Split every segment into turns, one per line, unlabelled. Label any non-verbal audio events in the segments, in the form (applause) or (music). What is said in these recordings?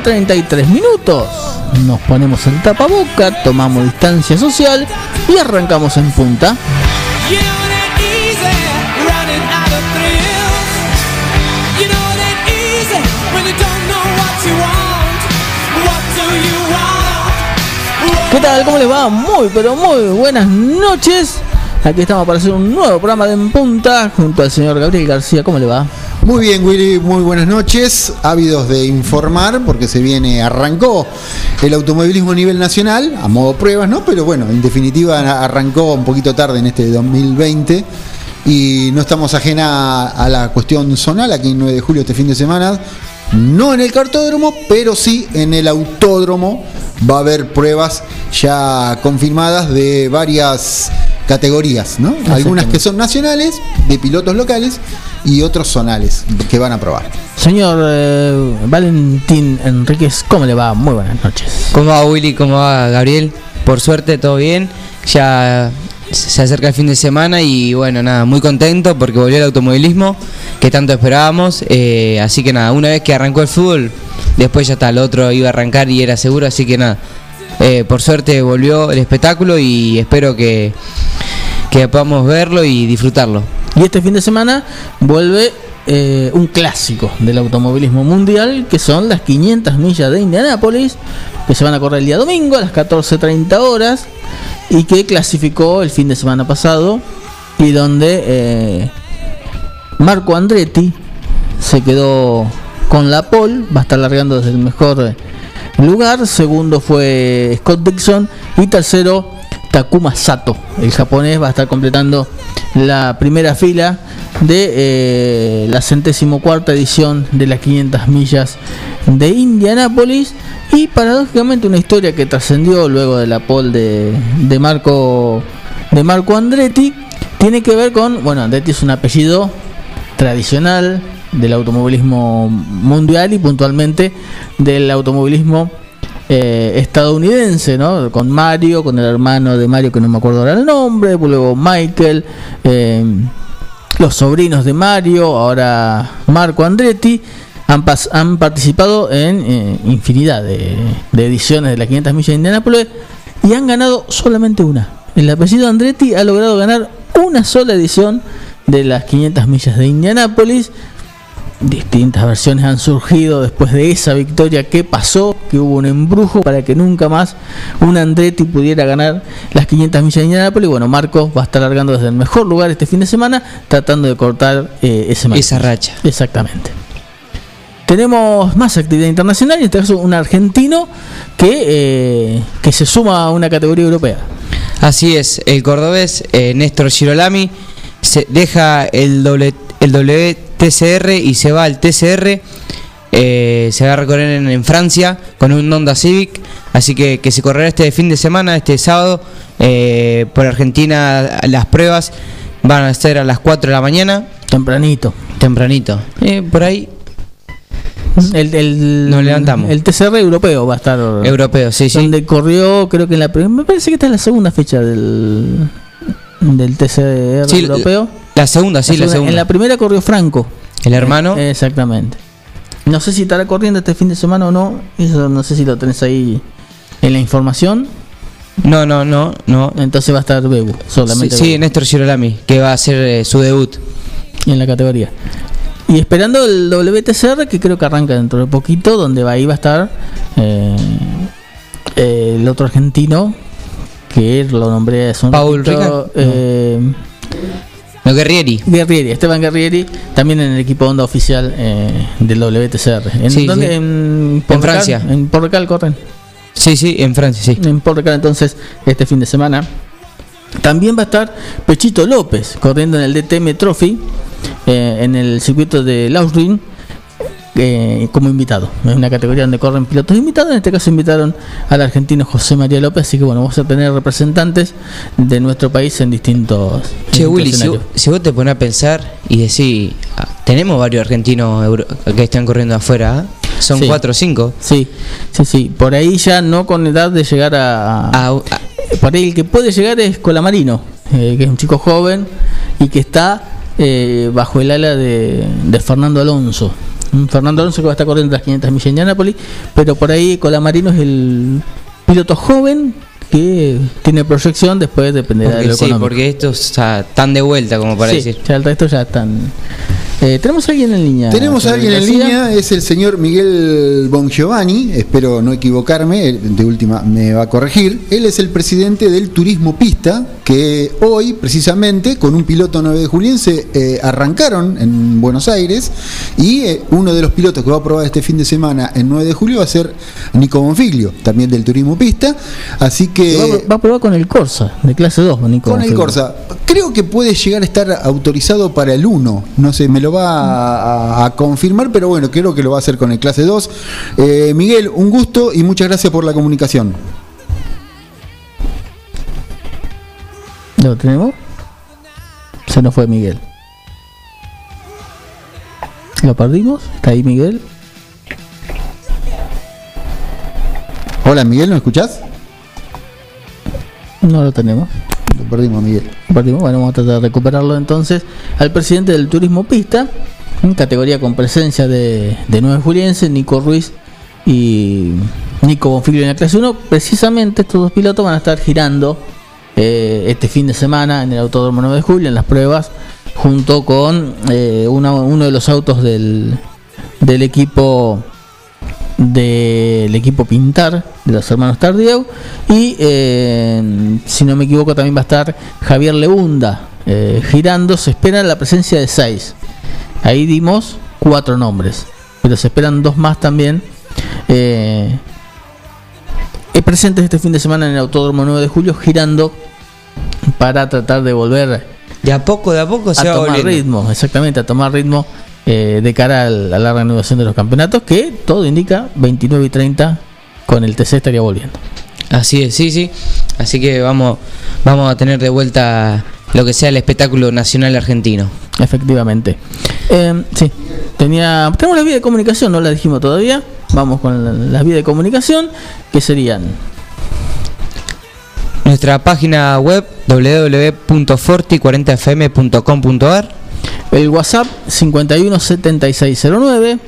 19.33 minutos. Nos ponemos el tapaboca, tomamos distancia social y arrancamos en punta. ¿Qué tal? ¿Cómo les va? Muy, pero muy buenas noches. Aquí estamos para hacer un nuevo programa de En Punta junto al señor Gabriel García. ¿Cómo le va?
Muy bien, Willy, muy buenas noches. Ávidos de informar porque se viene, arrancó el automovilismo a nivel nacional, a modo pruebas, ¿no? Pero bueno, en definitiva arrancó un poquito tarde en este 2020 y no estamos ajena a la cuestión zonal aquí en 9 de julio este fin de semana. No en el cartódromo, pero sí en el autódromo va a haber pruebas ya confirmadas de varias categorías, ¿no? Algunas que son nacionales, de pilotos locales, y otros zonales que van a probar.
Señor eh, Valentín Enríquez, ¿cómo le va? Muy buenas noches.
¿Cómo va Willy? ¿Cómo va Gabriel? Por suerte, todo bien. Ya se acerca el fin de semana y bueno, nada, muy contento porque volvió el automovilismo que tanto esperábamos. Eh, así que nada, una vez que arrancó el fútbol, después ya está, el otro iba a arrancar y era seguro, así que nada. Eh, por suerte volvió el espectáculo y espero que, que podamos verlo y disfrutarlo.
Y este fin de semana vuelve eh, un clásico del automovilismo mundial, que son las 500 millas de Indianápolis, que se van a correr el día domingo a las 14.30 horas, y que clasificó el fin de semana pasado, y donde eh, Marco Andretti se quedó con la pole, va a estar largando desde el mejor lugar, segundo fue Scott Dixon y tercero Takuma Sato, el japonés va a estar completando la primera fila de eh, la centésimo cuarta edición de las 500 millas de Indianápolis. Y paradójicamente una historia que trascendió luego de la pole de, de Marco de Marco Andretti tiene que ver con, bueno, Andretti es un apellido tradicional del automovilismo mundial y puntualmente del automovilismo eh, estadounidense, ¿no? Con Mario, con el hermano de Mario que no me acuerdo ahora el nombre, luego Michael, eh, los sobrinos de Mario, ahora Marco Andretti. Han, han participado en eh, infinidad de, de, ediciones de las 500 millas de Indianápolis y han ganado solamente una. El apellido Andretti ha logrado ganar una sola edición de las 500 millas de Indianápolis distintas versiones han surgido después de esa victoria. ¿Qué pasó? Que hubo un embrujo para que nunca más un Andretti pudiera ganar las 500 millas de Indianápolis. Bueno, Marcos va a estar largando desde el mejor lugar este fin de semana, tratando de cortar eh, ese
esa racha.
Exactamente. Tenemos más actividad internacional, en este caso un argentino que, eh, que se suma a una categoría europea.
Así es, el cordobés eh, Néstor Girolami se deja el doble el WTCR y se va al TCR. Eh, se va a recorrer en, Francia con un Honda Civic. Así que, que se correrá este fin de semana, este sábado, eh, por Argentina. Las pruebas van a ser a las 4 de la mañana.
Tempranito.
Tempranito. Eh, por ahí.
El, el,
Nos levantamos.
El TCR europeo va a estar.
Europeo, sí, sí.
Donde corrió, creo que en la primera. Me parece que esta es la segunda fecha del. Del TCR europeo.
La segunda, sí, la segunda,
En la primera corrió Franco.
El hermano.
Eh, exactamente. No sé si estará corriendo este fin de semana o no. Eso no sé si lo tenés ahí en la información.
No, no, no, no.
Entonces va a estar Bebu, solamente.
Sí, sí Néstor Girolami, que va a hacer eh, su debut.
En la categoría. Y esperando el WTCR, que creo que arranca dentro de poquito, donde va, ahí va a estar eh, el otro argentino, que lo nombré
es un Paul.
Eh,
no, Guerrieri.
Guerrieri, Esteban Guerrieri, también en el equipo onda oficial eh, del WTCR. ¿En,
sí,
dónde?
sí.
en,
en Francia.
En Portugal corren.
Sí, sí, en Francia, sí.
En Portugal entonces este fin de semana. También va a estar Pechito López corriendo en el DTM Trophy eh, en el circuito de Laurin eh, como invitado. Es una categoría donde corren pilotos invitados. En este caso invitaron al argentino José María López. Así que bueno, vamos a tener representantes de nuestro país en distintos.
Che, Willy, si, si, vos te pones a pensar y decís, ah, tenemos varios argentinos que están corriendo afuera. ¿eh? Son
Sí.
cuatro o cinco.
Sí, sí, sí. Por ahí ya no con edad de llegar a.
Ah, ah,
Por ahí el que puede llegar es Colamarino, eh, que es un chico joven y que está eh, bajo el ala de, de Fernando Alonso. Fernando Alonso que va a estar corriendo las 500 millas de Indianápolis, pero por ahí Colamarino es el piloto joven que tiene proyección, después dependerá
Porque
de lo
sí,
económico.
porque estos ya están de vuelta, como para
Sí,
decir.
ya el resto ya están. Eh, tenemos a alguien en línea.
Tenemos a alguien en línea, es el señor Miguel Bongiovanni, espero no equivocarme, de última me va a corregir. Él es el presidente del Turismo Pista, que hoy, precisamente, con un piloto 9 de juliense, eh, arrancaron en Buenos Aires y eh, uno de los pilotos que va a probar este fin de semana en 9 de julio va a ser Nico Bonfiglio, también del Turismo Pista. Así
Que va, a- va a probar con el Corsa, de clase 2, Nico.
Con el. Corsa. Creo que puede llegar a estar autorizado para el 1. No sé, me lo va a, a confirmar, pero bueno, creo que lo va a hacer con el clase 2. Eh, Miguel, un gusto y muchas gracias por la comunicación.
¿Lo tenemos? Se nos fue Miguel. ¿Lo perdimos? ¿Está ahí Miguel?
Hola Miguel, ¿me escuchás?
No lo tenemos.
Lo perdimos, Miguel.
Lo perdimos. Bueno, vamos a tratar de recuperarlo entonces al presidente del Turismo Pista, en categoría con presencia de, de 9 juliense, Nico Ruiz y Nico Bonfiglio en la clase 1. Precisamente estos dos pilotos van a estar girando eh, este fin de semana en el Autódromo 9 de Julio en las pruebas, junto con eh, uno de los autos del, del equipo del equipo Pintar de los hermanos Tardieu y eh, si no me equivoco también va a estar Javier Leunda girando. Se espera la presencia de seis. Ahí dimos cuatro nombres pero se esperan dos más también presentes este fin de semana en el Autódromo 9 de Julio girando para tratar de volver
De a poco, de a poco se
a
va
tomar
volviendo.
ritmo, exactamente, a tomar ritmo eh, de cara a la reanudación de los campeonatos, que todo indica 29 y 30 con el TC estaría volviendo.
Así es, sí, sí. Así que vamos, vamos a tener de vuelta lo que sea el espectáculo nacional argentino.
Efectivamente. Eh, sí, tenía, tenemos la vía de comunicación, no la dijimos todavía. Vamos con la- las vías de comunicación, que serían
Nuestra página web www.forti40fm.com.ar
el WhatsApp 517609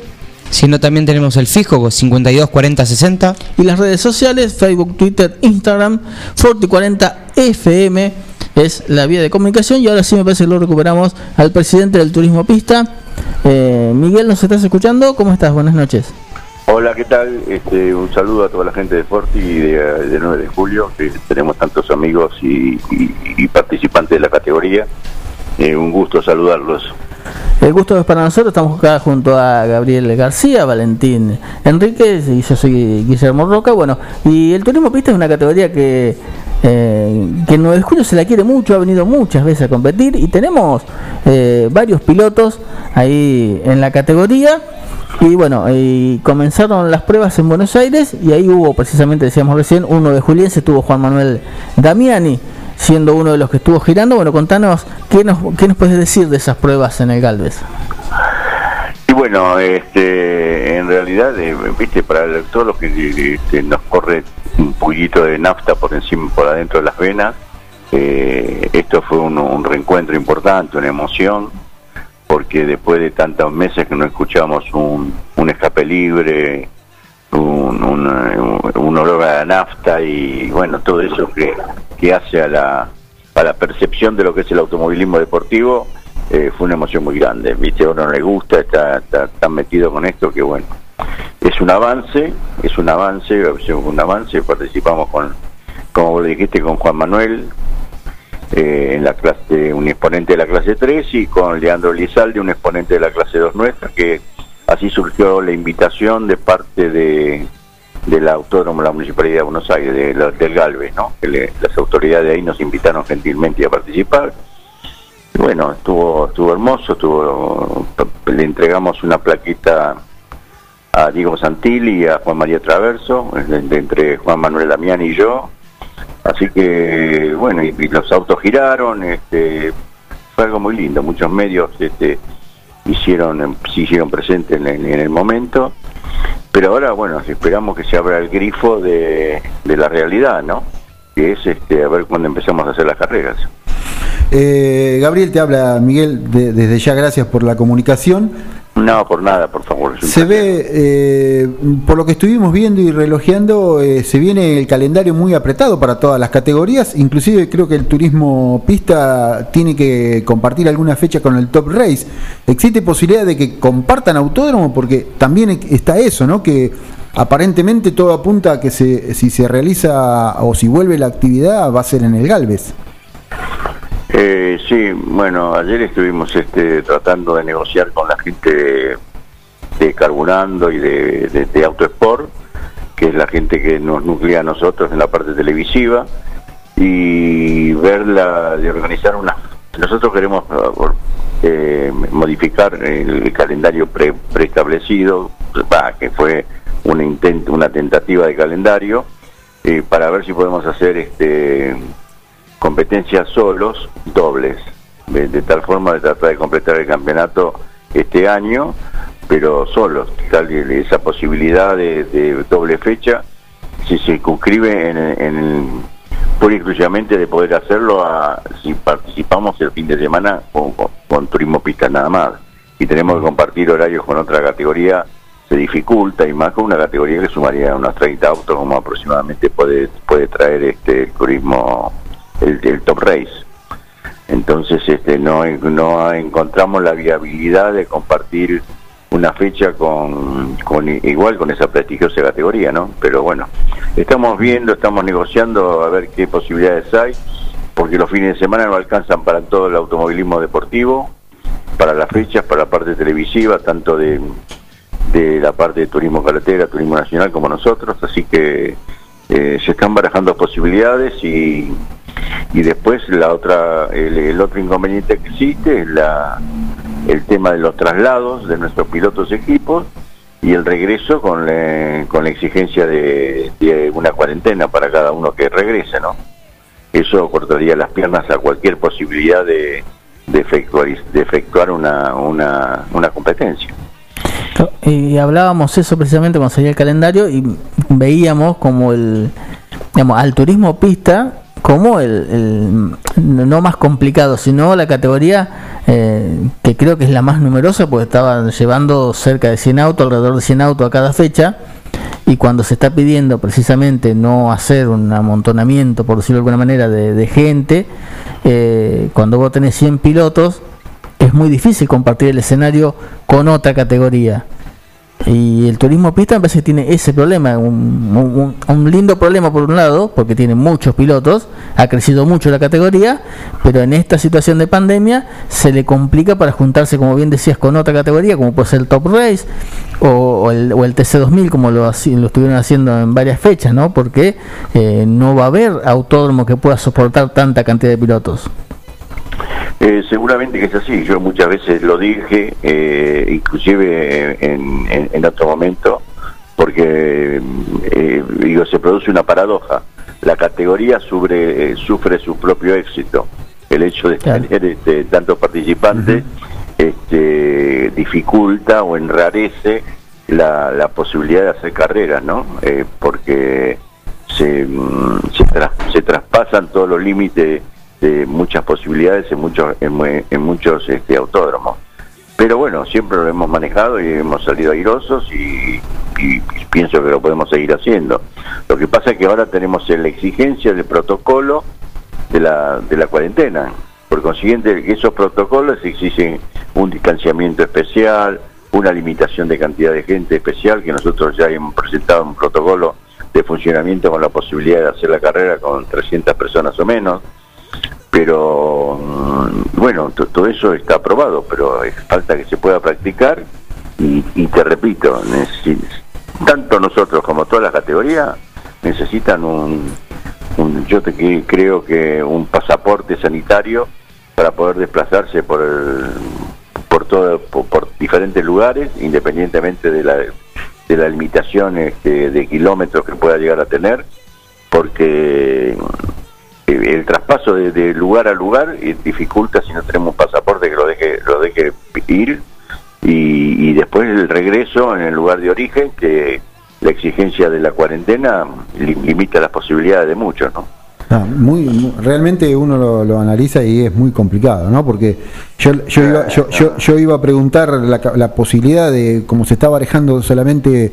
sino también tenemos el fijo 52 40 60
y las redes sociales, Facebook, Twitter, Instagram, Forti40 FM es la vía de comunicación y ahora sí me parece que lo recuperamos al presidente del Turismo Pista. Eh, Miguel, ¿nos estás escuchando? ¿Cómo estás? Buenas noches.
Hola, ¿qué tal? Este, un saludo a toda la gente de Forti y de, de 9 de julio, que tenemos tantos amigos y, y- y participantes de la categoría. Eh, un gusto saludarlos.
El gusto es para nosotros, estamos acá junto a Gabriel García, Valentín Enríquez y yo soy Guillermo Roca. Bueno, y el turismo pista es una categoría que, eh, que en 9 de julio se la quiere mucho, ha venido muchas veces a competir y tenemos eh, varios pilotos ahí en la categoría. Y bueno, y comenzaron las pruebas en Buenos Aires y ahí hubo precisamente, decíamos recién, uno de Juliense, estuvo Juan Manuel Damiani, siendo uno de los que estuvo girando. Bueno, contanos, ¿qué nos, qué nos puedes decir de esas pruebas en el Galvez?
Y bueno, este, en realidad, eh, viste, para el- todos los que este, nos corre un poquito de nafta por encima, por adentro de las venas, eh, esto fue un, reencuentro importante, una emoción, porque después de tantos meses que no escuchamos un, escape libre, un, un, un olor a la nafta y bueno, todo eso que, que hace a la, a la percepción de lo que es el automovilismo deportivo, eh, fue una emoción muy grande. Viste, a no le gusta, está, está tan metido con esto que bueno, es un avance, es un avance, un avance, participamos con, como vos dijiste, con Juan Manuel, eh, en la clase, un exponente de la clase 3 y con Leandro Lizalde, un exponente de la clase 2 nuestra, que así surgió la invitación de parte de del autónomo la Municipalidad de Buenos Aires, del Galvez, ¿no? Que le- las autoridades de ahí nos invitaron gentilmente a participar. Bueno, estuvo estuvo hermoso, estuvo le entregamos una plaquita a Diego Santilli y a Juan María Traverso, entre Juan Manuel Damián y yo. Así que, bueno, y, los autos giraron, este, fue algo muy lindo, muchos medios este, hicieron, se hicieron presentes en, el- en el momento, pero ahora, bueno, esperamos que se abra el grifo de, de la realidad, ¿no? Que es este, a ver cuándo empezamos a hacer las carreras.
Eh, Gabriel, te habla Miguel, de- desde ya gracias por la comunicación.
No, por nada, por favor.
Se ve, eh, por lo que estuvimos viendo y relojeando, eh, se viene el calendario muy apretado para todas las categorías. Inclusive creo que el turismo pista tiene que compartir alguna fecha con el Top Race. ¿Existe posibilidad de que compartan autódromo? Porque también está eso, ¿no? Que aparentemente todo apunta a que se, si se realiza o si vuelve la actividad va a ser en el Galvez.
Eh, sí, bueno, ayer estuvimos este, tratando de negociar con la gente de, de Carburando y de, de, de Autosport, que es la gente que nos nuclea a nosotros en la parte televisiva, y verla, de organizar una... Nosotros queremos eh, modificar el calendario pre- preestablecido, que fue una, intento, una tentativa de calendario, eh, para ver si podemos hacer este competencias solos, dobles, de, tal forma de tratar de completar el campeonato este año, pero solos, tal esa posibilidad de, doble fecha se circunscribe en, en pura y exclusivamente de poder hacerlo a, si participamos el fin de semana con, turismo pista nada más. Y tenemos que compartir horarios con otra categoría se dificulta y más con una categoría que sumaría unos 30 autos como aproximadamente puede puede traer este turismo el, top race. Entonces este no no encontramos la viabilidad de compartir una fecha con, con igual con esa prestigiosa categoría no pero bueno estamos viendo estamos negociando a ver qué posibilidades hay porque los fines de semana no alcanzan para todo el automovilismo deportivo para las fechas para la parte televisiva tanto de de la parte de turismo carretera, turismo nacional como nosotros, así que eh, se están barajando posibilidades y, y después la otra el, el otro inconveniente que existe es la el tema de los traslados de nuestros pilotos equipos y el regreso con, la- con la exigencia de, de una cuarentena para cada uno que regrese, ¿no? Eso cortaría las piernas a cualquier posibilidad de, de efectuar, de efectuar una, una, una competencia.
Y hablábamos eso precisamente cuando salía el calendario y veíamos como el, digamos, al turismo pista como el, no más complicado, sino la categoría eh, que creo que es la más numerosa, porque estaban llevando cerca de 100 autos, alrededor de 100 autos a cada fecha, y cuando se está pidiendo precisamente no hacer un amontonamiento, por decirlo de alguna manera, de, de gente, eh, cuando vos tenés 100 pilotos, es muy difícil compartir el escenario con otra categoría. Y el turismo pista me parece que tiene ese problema, un, lindo problema por un lado, porque tiene muchos pilotos, ha crecido mucho la categoría, pero en esta situación de pandemia se le complica para juntarse, como bien decías, con otra categoría, como puede ser el Top Race o, el, o el TC2000, como lo, lo estuvieron haciendo en varias fechas, ¿no? Porque eh, no va a haber autódromo que pueda soportar tanta cantidad de pilotos.
Eh, seguramente que es así, yo muchas veces lo dije, eh, inclusive en, en, en otro momento, porque eh, digo, se produce una paradoja. La categoría sufre, eh, sufre su propio éxito. El hecho de
Claro.
tener este, tantos participantes este, dificulta o enrarece la, la posibilidad de hacer carreras, ¿no? Eh, porque se, mm, se traspasan todos los límites de muchas posibilidades en muchos en, en muchos este, autódromos. Pero bueno, siempre lo hemos manejado y hemos salido airosos y, y pienso que lo podemos seguir haciendo. Lo que pasa es que ahora tenemos la exigencia del protocolo de la, de la cuarentena. Por consiguiente, esos protocolos exigen un distanciamiento especial, una limitación de cantidad de gente especial, que nosotros ya hemos presentado un protocolo de funcionamiento con la posibilidad de hacer la carrera con 300 personas o menos. Pero mm, bueno, to- todo eso está aprobado, pero falta que se pueda practicar y, te repito, tanto nosotros como todas las categorías necesitan un, yo te creo que un pasaporte sanitario para poder desplazarse por el, por todo por, por diferentes lugares independientemente de la de la limitación este, de kilómetros que pueda llegar a tener porque el, traspaso de, lugar a lugar eh, dificulta si no tenemos un pasaporte que lo deje lo deje ir y, y después el regreso en el lugar de origen que la exigencia de la cuarentena li- limita las posibilidades de muchos no
Ah, muy, muy- realmente uno lo, lo analiza y es muy complicado, ¿no? Porque yo, yo, iba, yo, yo, yo iba a preguntar la, la posibilidad de, como se está barajando solamente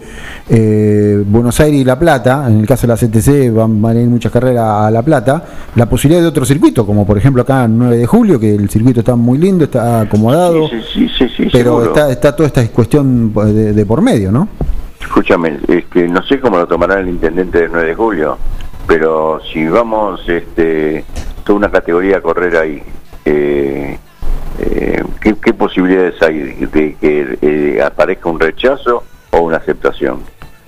eh, Buenos Aires y La Plata, en el caso de la CTC van, van a ir muchas carreras a La Plata, la posibilidad de otro circuito, como por ejemplo acá en 9 de julio, que el circuito está muy lindo, está acomodado,
Sí, sí, sí, sí, sí,
pero está, está toda esta cuestión de, de por medio, ¿no?
Escúchame, este, no sé cómo lo tomará el intendente del 9 de julio, pero si vamos este, toda una categoría a correr ahí, eh, eh, ¿qué, qué posibilidades hay de, de que eh, aparezca un rechazo o una aceptación?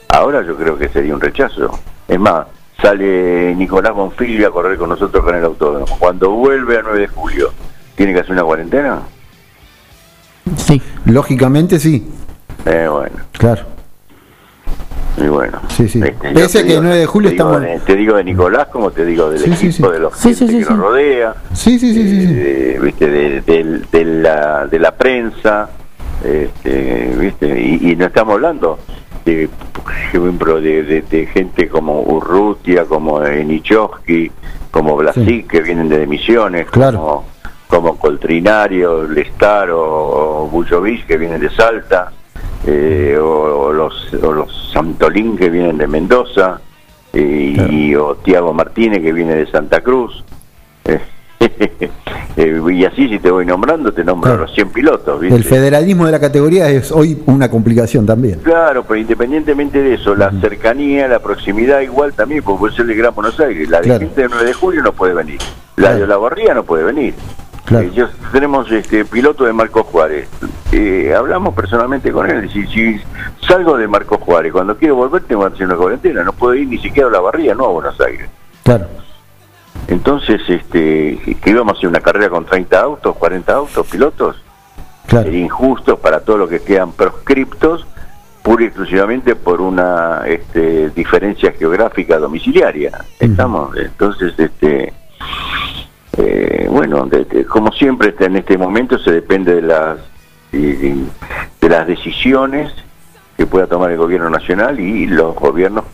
Ahora yo creo que sería un rechazo. Es más, sale Nicolás Bonfilio a correr con nosotros con el autódromo. Cuando vuelve a 9 de julio, ¿tiene que hacer una cuarentena?
Sí.
Lógicamente sí,
Eh, bueno.
claro.
Y bueno,
Sí, sí.
Este,
Pese
te
que
digo-
el 9 de julio
te digo
estamos-
de- te digo de Nicolás como te digo del
Sí,
equipo, de los gente que nos rodea,
Sí, sí, sí,
eh, viste, de, de la, de la prensa, este, viste, y, y no estamos hablando de, por ejemplo, de, de- de gente como Urrutia, como Nichowski, como Blasic,
Sí.
que vienen de Misiones,
Claro.
como, como Coltrinario, Lestar o, Bujovic, que vienen de Salta, eh, o, o los, o los Santolín, que vienen de Mendoza, eh, y, o Tiago Martínez, que viene de Santa Cruz. (laughs) Eh, y así, si te voy nombrando, te nombro
Claro.
los 100 pilotos. ¿viste?
El federalismo de la categoría es hoy una complicación también.
Claro, pero independientemente de eso, la cercanía, la proximidad igual también, porque puede ser de Gran Buenos Aires. La de
Claro.
gente del 9 de julio no puede venir. La de la Barría no puede venir.
Claro.
Eh, yo- tenemos este piloto de Marcos Juárez. Eh, hablamos personalmente con él. Si, si salgo de Marcos Juárez, cuando quiero volver tengo que hacer una cuarentena. No puedo ir ni siquiera a la Barría, no a Buenos Aires.
Claro.
Entonces, este, que íbamos a hacer una carrera con 30 autos, 40 autos, pilotos,
Claro.
sería injusto para todos los que quedan proscriptos pura y exclusivamente por una este, diferencia geográfica domiciliaria. Estamos, entonces, este, eh, bueno, de- de- como siempre este, en este momento se depende de las de las decisiones que pueda tomar el gobierno nacional y los gobiernos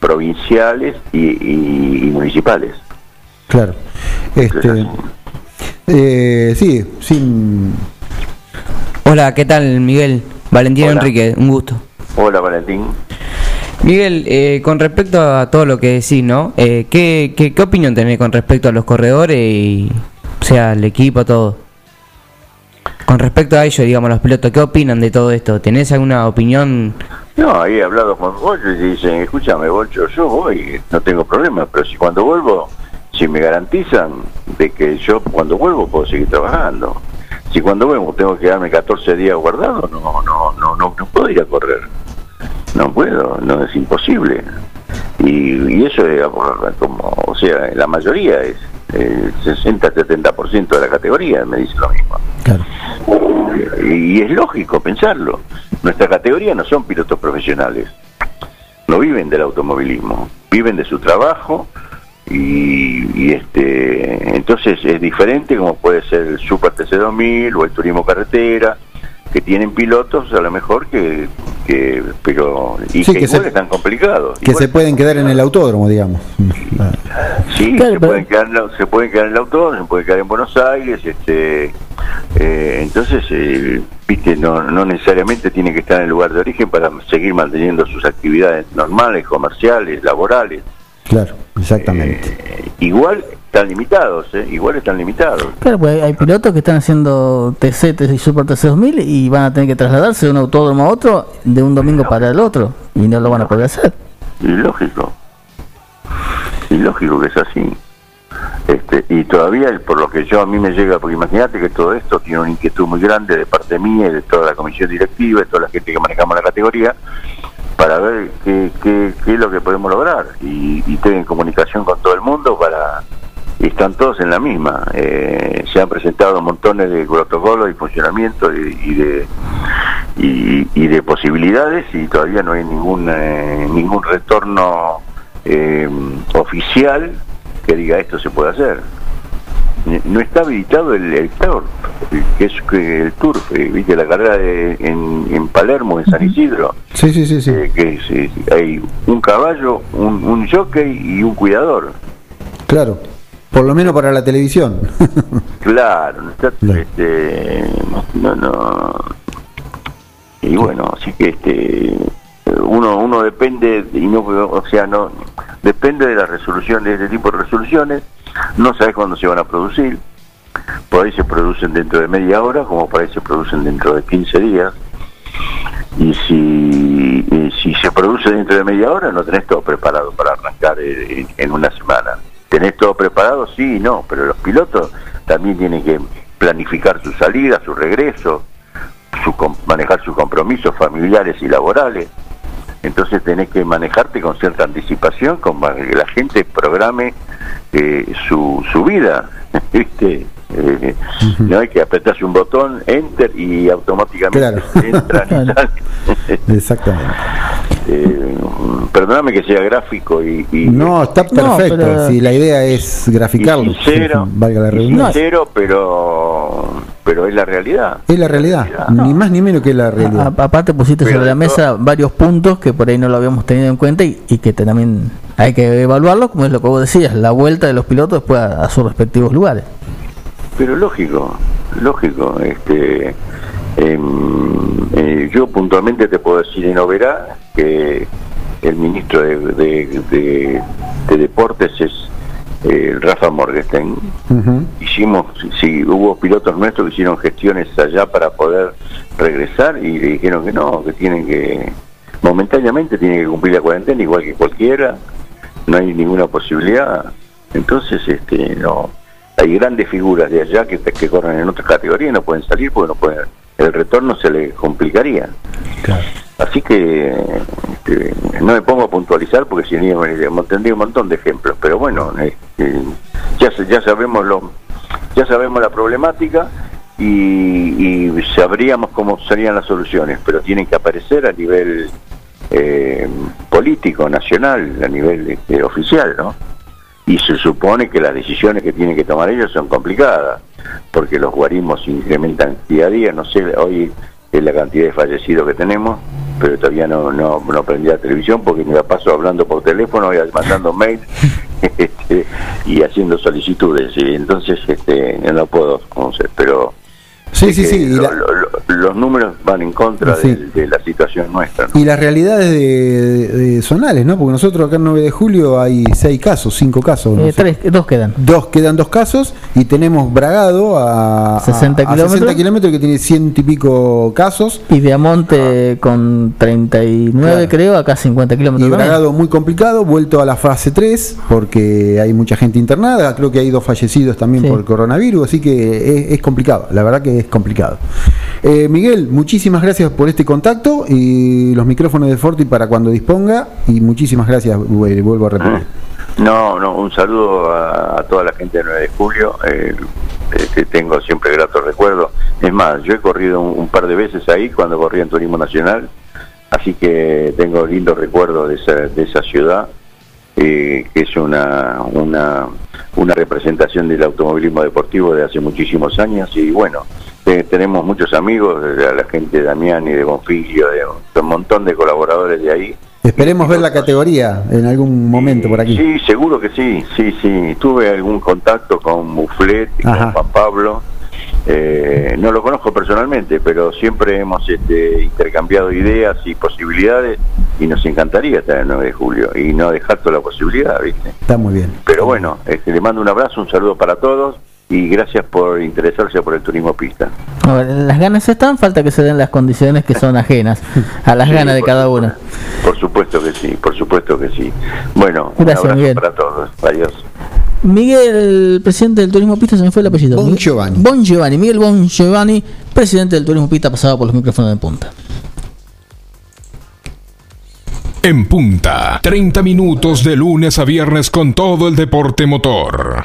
provinciales y, y- y municipales.
Claro. Este, eh, sí, sin.
Hola, ¿qué tal, Miguel? Valentín
Hola.
Enrique, un gusto.
Hola Valentín.
Miguel, eh, con respecto a todo lo que decís, ¿no? Eh, ¿qué, qué, qué opinión tenés con respecto a los corredores y, o sea, el equipo, todo? Con respecto a ellos, digamos, los pilotos, ¿qué opinan de todo esto? ¿Tenés alguna opinión?
No, ahí he hablado con Bolcho y dicen, escúchame Bolcho, yo voy, no tengo problema, pero si cuando vuelvo, si me garantizan de que yo cuando vuelvo puedo seguir trabajando. Si cuando vuelvo tengo que quedarme 14 días guardado, no, no, no, no, no puedo ir a correr. No puedo, no es imposible. Y, y eso es como, o sea, la mayoría es el 60-70% de la categoría, me dice lo mismo.
Claro.
Y es lógico pensarlo. Nuestra categoría no son pilotos profesionales. No viven del automovilismo. Viven de su trabajo y, y, este entonces es diferente como puede ser el Super TC2000 o el Turismo Carretera que tienen pilotos a lo mejor que, que pero y
Sí,
que,
que
igual
se-
están complicados
Que
Igual-
se pueden quedar en el autódromo, digamos.
Sí,
Claro,
se,
pero-
pueden quedar, en la- se pueden quedar en el autódromo, se pueden quedar en Buenos Aires, este, eh, entonces, eh, viste, no, no necesariamente tiene que estar en el lugar de origen para seguir manteniendo sus actividades normales, comerciales, laborales.
Claro, exactamente.
Eh, igual están limitados, eh, igual están limitados.
Claro, pues hay, pilotos que están haciendo TC TC y Super TC 2000 y van a tener que trasladarse de un autódromo a otro de un domingo para el otro y no lo van a poder hacer.
Y lógico. Y lógico que es así. Este, y todavía, por lo que yo a mí me llega, porque imagínate que todo esto tiene una inquietud muy grande de parte mía y de toda la comisión directiva, de toda la gente que manejamos la categoría, para ver qué, qué, qué es lo que podemos lograr. Y, y estoy en comunicación con todo el mundo para. Y están todos en la misma. Eh, se han presentado montones de protocolos y funcionamiento y, y de y, y de posibilidades y todavía no hay ningún eh, ningún retorno eh, oficial que diga esto se puede hacer. No está habilitado el, el TURF, que es el TURF, eh, viste la carrera de- en, en Palermo, en San Isidro,
Sí, sí, sí, sí.
eh, que es, hay un caballo, un, un jockey y un cuidador.
Claro, por lo menos para la televisión. (laughs)
Claro, ¿no está?
Claro.
Este, no, no. Y bueno, así que este, uno, uno depende, y no, o sea, no, depende de las resoluciones, de este tipo de resoluciones, no sabes cuándo se van a producir, por ahí se producen dentro de media hora, como por ahí se producen dentro de 15 días, y si, y si se produce dentro de media hora, no tenés todo preparado para arrancar en, en una semana. ¿Tenés todo preparado? Sí y no, pero los pilotos también tienen que planificar su salida, su regreso, su, manejar sus compromisos familiares y laborales. Entonces tenés que manejarte con cierta anticipación, con que la gente programe eh, su, su vida, (laughs) ¿viste? Eh, No hay que apretarse un botón, enter y automáticamente
Claro.
entran y salen.
Exactamente.
Eh, perdóname que sea gráfico y, y-
No, está
No,
perfecto.
pero-
Si la idea es graficarlo,
sincero. (laughs)
valga la
sincero, pero pero es la realidad.
Es la realidad,
No.
ni más ni menos que la realidad.
a- aparte pusiste
Pero
sobre la mesa varios puntos que por ahí no lo habíamos tenido en cuenta y, y que también hay que evaluarlo, como es lo que vos decías, la vuelta de los pilotos después a, a sus respectivos lugares.
Pero lógico, lógico. Este, em, eh, yo puntualmente te puedo decir en Oberá que el ministro de, de- de- de Deportes es eh, Rafa Morgenstein. Hicimos, sí, hubo pilotos nuestros que hicieron gestiones allá para poder regresar y le dijeron que no, que tienen que, momentáneamente tienen que cumplir la cuarentena igual que cualquiera, no hay ninguna posibilidad. Entonces, este, no, hay grandes figuras de allá que, que corren en otra categoría y no pueden salir porque no pueden, el retorno se les complicaría.
Claro.
Así que este, no me pongo a puntualizar porque si no me- tendría un montón de ejemplos, pero bueno, este, ya ya sabemos lo ya sabemos la problemática y, y sabríamos cómo serían las soluciones, pero tienen que aparecer a nivel eh, político, nacional, a nivel este, oficial, ¿no? Y se supone que las decisiones que tienen que tomar ellos son complicadas, porque los guarismos incrementan día a día, no sé, hoy es la cantidad de fallecidos que tenemos, pero todavía no, no, no prendí la televisión porque me la paso hablando por teléfono y mandando mail (laughs) este, y haciendo solicitudes, y entonces este, no puedo conocer, pero
Sí, sí, sí. y
lo-
la-
lo- lo- los números van en contra
Sí.
de, de la situación nuestra. ¿no?
Y las realidades de, de zonales, ¿no? Porque nosotros acá en 9 de julio hay seis casos, cinco casos. no
Eh, tres, dos quedan.
Dos, quedan dos casos y tenemos Bragado a,
60
a- a
kilómetros.
60 kilómetros que tiene ciento y pico casos.
Y Diamonte con 39
Claro.
creo, acá 50
Y
kilómetros. también.
Bragado muy complicado, vuelto a la fase 3 porque hay mucha gente internada, creo que hay dos fallecidos también
Sí.
por el coronavirus, así que es, es complicado, la verdad que es complicado. Eh, Miguel, muchísimas gracias por este contacto y los micrófonos de Forti para cuando disponga y muchísimas gracias, vu- vuelvo a repetir.
No, no, un saludo a, toda la gente de 9 de julio. eh, este, tengo siempre gratos recuerdos. Es más, yo he corrido un, un par de veces ahí cuando corría en Turismo Nacional, así que tengo lindos recuerdos de esa, de esa ciudad, eh, que es una, una, una representación del automovilismo deportivo de hace muchísimos años. Y bueno, te- tenemos muchos amigos, de la gente de Damián y de Bonfiglio, de un montón de colaboradores de ahí.
Esperemos ver la categoría en algún momento por aquí.
Sí, seguro que sí, sí, sí. Tuve algún contacto con Muflet y
Ajá.
con Juan Pablo. Eh, no lo conozco personalmente, pero siempre hemos este, intercambiado ideas y posibilidades y nos encantaría estar el 9 de julio y no dejar toda la posibilidad, ¿viste?
Está muy bien.
Pero bueno, este, le mando un abrazo, un saludo para todos y gracias por interesarse por el turismo pista.
A ver, las ganas están, falta que se den las condiciones que son ajenas a las (laughs)
Sí,
ganas de cada uno.
Por supuesto que sí, por supuesto que sí. Bueno, un
Gracias,
abrazo
Miguel.
para todos. Adiós.
Miguel, el presidente del Turismo Pista, se me fue el apellido.
Bon
Miguel-
Giovanni.
Bon Giovanni. Miguel Bon Giovanni, presidente del Turismo Pista, pasado por los micrófonos de punta.
En punta, 30 minutos de lunes a viernes con todo el deporte motor.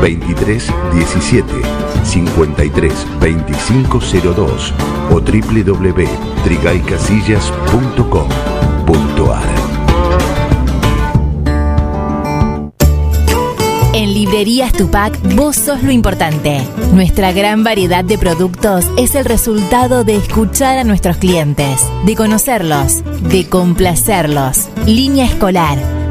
23 17 53 2502 o www.trigaycasillas.com.ar
En Librerías Tupac, vos sos lo importante. Nuestra gran variedad de productos es el resultado de escuchar a nuestros clientes, de conocerlos, de complacerlos. Línea escolar,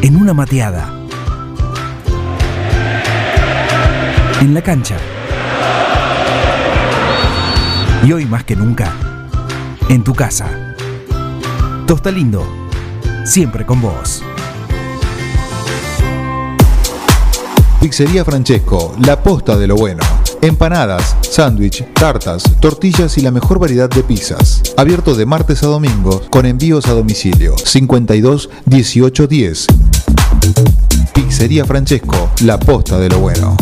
En una mateada. En la cancha. Y hoy más que nunca, en tu casa. Tosta Lindo, siempre con vos.
Pizzería Francesco, la posta de lo bueno. Empanadas, sándwich, tartas, tortillas y la mejor variedad de pizzas. Abierto de martes a domingo con envíos a domicilio. 52 18 10. Pizzería Francesco, la posta de lo bueno.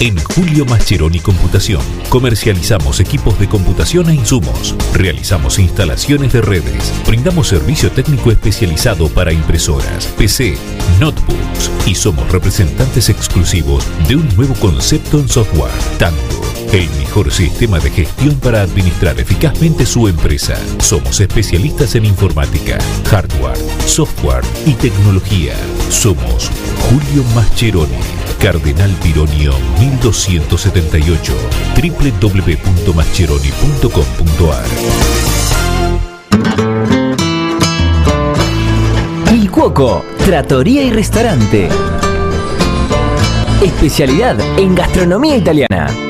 En Julio Mascheroni Computación comercializamos equipos de computación e insumos, realizamos instalaciones de redes, brindamos servicio técnico especializado para impresoras, PC, notebooks y somos representantes exclusivos de un nuevo concepto en software, Tango, el mejor sistema de gestión para administrar eficazmente su empresa. Somos especialistas en informática, hardware, software y tecnología. Somos Julio Mascheroni. Cardenal Pironio 1278
www.mascheroni.com.ar Il Cuoco, Trattoria y Restaurante. Especialidad en gastronomía italiana.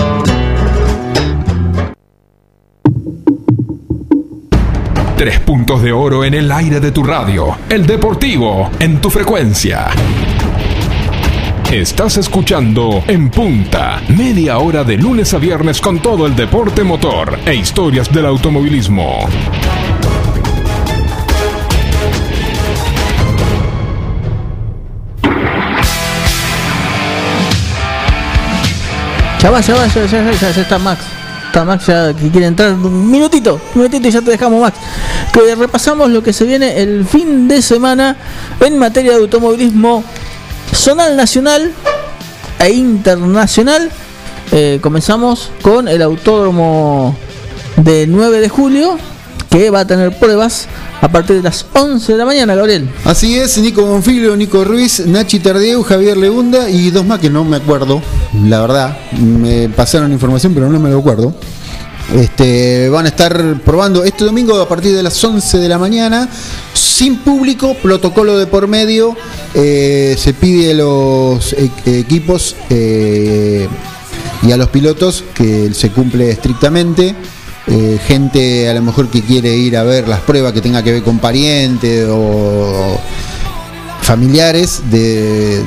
Tres puntos de oro en el aire de tu radio. El deportivo en tu frecuencia. Estás escuchando En Punta, media hora de lunes a viernes con todo el deporte motor e historias del automovilismo.
Ya va, ya va, ya, está Max. Está Max ya que quiere entrar. Un minutito, un minutito y ya te dejamos, Max. Que repasamos lo que se viene el fin de semana en materia de automovilismo zonal nacional e internacional. Eh, comenzamos con el autódromo de 9 de julio que va a tener pruebas a partir de las 11 de la mañana, Gabriel.
Así es, Nico Bonfilio, Nico Ruiz, Nachi Tardieu, Javier Legunda y dos más que no me acuerdo, la verdad. Me pasaron información, pero no me lo acuerdo. Este, van a estar probando este domingo a partir de las 11 de la mañana, sin público, protocolo de por medio. eh, se pide a los e- equipos eh, y a los pilotos que se cumple estrictamente. Eh, gente a lo mejor que quiere ir a ver las pruebas que tenga que ver con parientes o familiares de,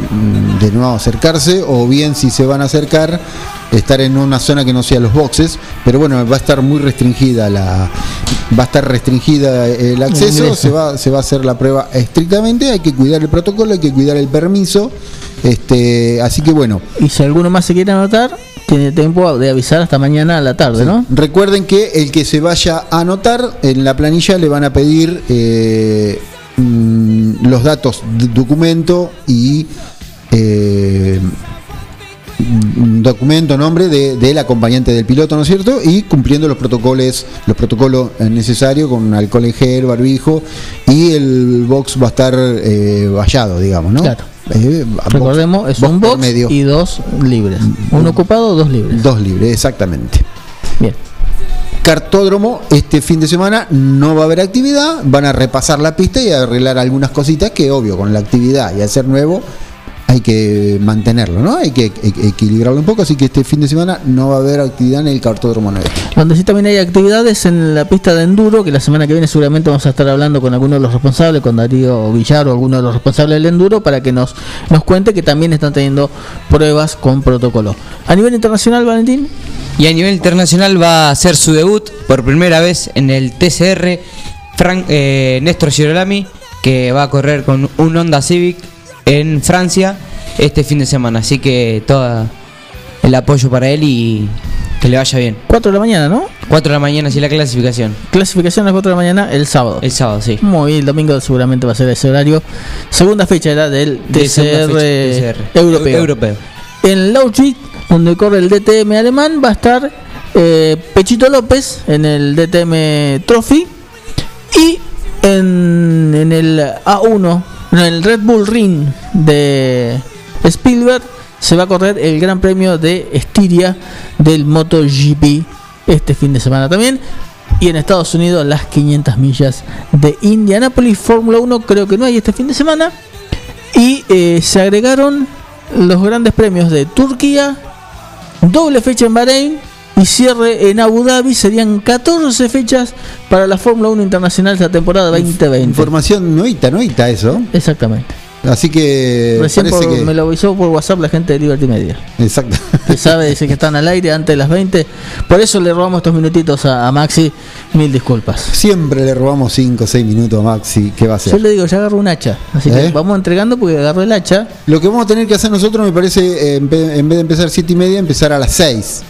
de no acercarse o bien si se van a acercar estar en una zona que no sea los boxes pero bueno va a estar muy restringida la va a estar restringida el acceso se va se va a hacer la prueba estrictamente hay que cuidar el protocolo hay que cuidar el permiso este así que bueno.
Y si alguno más se quiere anotar, tiene tiempo de avisar hasta mañana a la tarde, ¿no?
Recuerden que el que se vaya a anotar en la planilla le van a pedir eh, mm, los datos de documento y eh, documento, nombre de- del acompañante del piloto, ¿no es cierto? Y cumpliendo los protocolos, los protocolos necesarios con alcohol en gel, barbijo y el box va a estar eh, vallado, digamos, ¿no?
Claro.
Eh, box-
Recordemos, es un box
medio.
y dos libres. Uno ocupado, dos libres.
Dos libres, exactamente.
Bien.
Cartódromo, este fin de semana no va a haber actividad, van a repasar la pista y a arreglar algunas cositas que obvio con la actividad y al ser nuevo hay que mantenerlo, ¿no? Hay que e- equilibrarlo un poco, así que este fin de semana no va a haber actividad en el Cartódromo 9.
Donde sí también hay actividades en la pista de enduro, que la semana que viene seguramente vamos a estar hablando con algunos de los responsables, con Darío Villar o alguno de los responsables del enduro, para que nos, nos cuente que también están teniendo pruebas con protocolo. A nivel internacional, Valentín,
Y a nivel internacional va a hacer su debut por primera vez en el TCR Fran- eh, Néstor Girolami, que va a correr con un Honda Civic en Francia este fin de semana. Así que todo el apoyo para él y que le vaya bien.
4 de la mañana, ¿no?
4 de la mañana, sí, la clasificación.
clasificación a las 4 de la mañana el sábado.
El sábado, sí.
Muy bien, el domingo seguramente va a ser ese horario. Segunda fecha era del
De
TCR, europeo.
Europeo.
En Lauchik, donde corre el DTM alemán, va a estar eh, Pechito López en el DTM Trophy. Y en, en el A1, en el Red Bull Ring de Spielberg, se va a correr el Gran Premio de Estiria del MotoGP este fin de semana también. Y en Estados Unidos las 500 millas de Indianapolis Fórmula 1 creo que no hay este fin de semana. Y eh, se agregaron los grandes premios de Turquía, doble fecha en Bahrein y cierre en Abu Dhabi. Serían 14 fechas para la Fórmula 1 Internacional esta temporada 2020.
Información noita, noita eso.
Exactamente.
Así que
Recién
parece
por-
que
me lo avisó por WhatsApp la gente de Liberty Media.
exacto.
Que sabe, dice (laughs) que están al aire antes de las 20. Por eso le robamos estos minutitos a, a Maxi. Mil disculpas.
Siempre le robamos 5 o 6 minutos a Maxi, ¿qué va a
Yo
hacer?
le digo, ya agarro un hacha. Así que
¿Eh?
vamos entregando porque agarro el hacha.
Lo que vamos a tener que hacer nosotros, me parece, eh, en vez en vez de empezar 7 y media, empezar a las 6.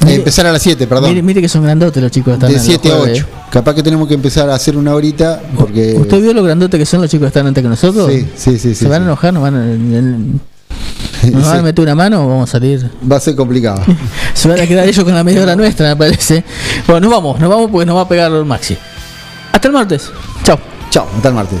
Mire-
empezar a las 7, perdón.
Mire, mire que son grandotes los chicos que están
de
en los
7 a
jueves,
8. Capaz que tenemos que empezar a hacer una horita porque...
¿Usted vio lo grandotes que son los chicos que están antes que nosotros?
Sí, sí, sí.
¿Se
sí,
van a enojar? (laughs) ¿Nos van a, nos van a meter una mano o vamos a salir?
Va a ser complicado. (laughs)
Se van a quedar ellos con la media hora nuestra, me parece. Bueno, nos vamos, nos vamos porque nos va a pegar el Maxi. Hasta el martes. Chao.
Chao, hasta el martes.